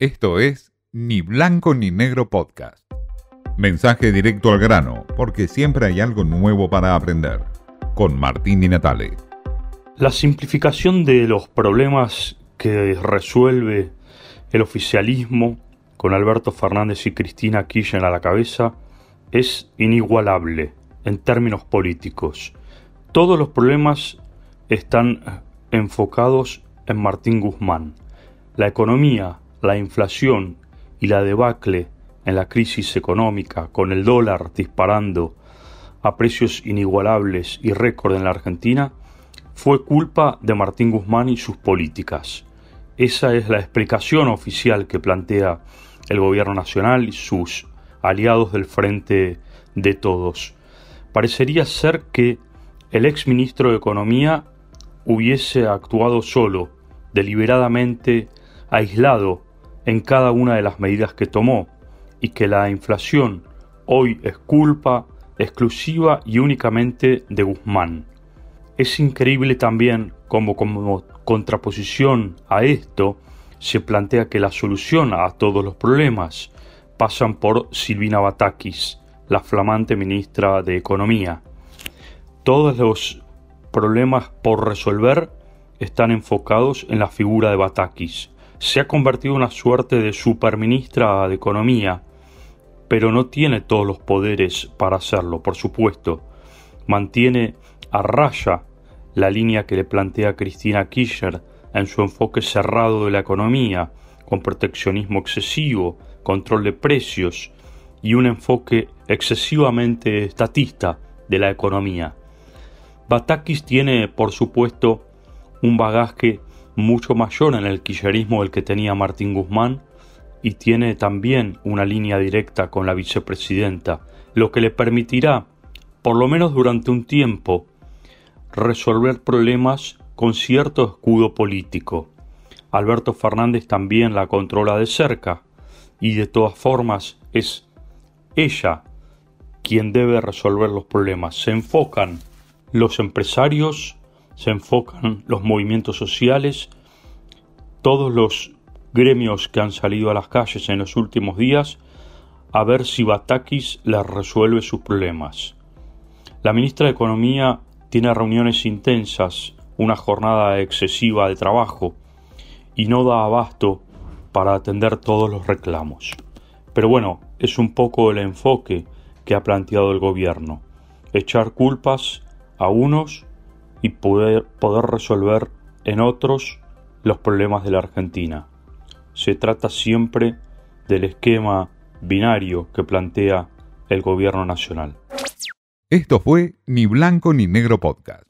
Esto es Ni Blanco ni Negro Podcast. Mensaje directo al grano, porque siempre hay algo nuevo para aprender. Con Martín Di Natale. La simplificación de los problemas que resuelve el oficialismo con Alberto Fernández y Cristina Kirchner a la cabeza es inigualable en términos políticos. Todos los problemas están enfocados en Martín Guzmán. La economía, la inflación y la debacle en la crisis económica, con el dólar disparando a precios inigualables y récord en la Argentina, fue culpa de Martín Guzmán y sus políticas. Esa es la explicación oficial que plantea el gobierno nacional y sus aliados del Frente de Todos. Parecería ser que el ex ministro de Economía hubiese actuado solo, deliberadamente aislado en cada una de las medidas que tomó, y que la inflación hoy es culpa exclusiva y únicamente de Guzmán. Es increíble también como como contraposición a esto se plantea que la solución a todos los problemas pasan por Silvina Batakis, la flamante ministra de Economía. Todos los problemas por resolver están enfocados en la figura de Batakis. Se ha convertido en una suerte de superministra de Economía, pero no tiene todos los poderes para hacerlo, por supuesto. Mantiene a raya la línea que le plantea Cristina Kirchner en su enfoque cerrado de la economía, con proteccionismo excesivo, control de precios y un enfoque excesivamente estatista de la economía. Batakis tiene, por supuesto, un bagaje mucho mayor en el kirchnerismo del que tenía Martín Guzmán y tiene también una línea directa con la vicepresidenta, lo que le permitirá, por lo menos durante un tiempo, resolver problemas con cierto escudo político. Alberto Fernández también la controla de cerca y de todas formas es ella quien debe resolver los problemas. Se enfocan los empresarios, se enfocan los movimientos sociales, todos los gremios que han salido a las calles en los últimos días a ver si Batakis les resuelve sus problemas. La ministra de Economía tiene reuniones intensas, una jornada excesiva de trabajo y no da abasto para atender todos los reclamos. Pero bueno, es un poco el enfoque que ha planteado el gobierno, echar culpas a unos y poder, poder resolver en otros los problemas de la Argentina. Se trata siempre del esquema binario que plantea el gobierno nacional. Esto fue Ni Blanco ni Negro Podcast.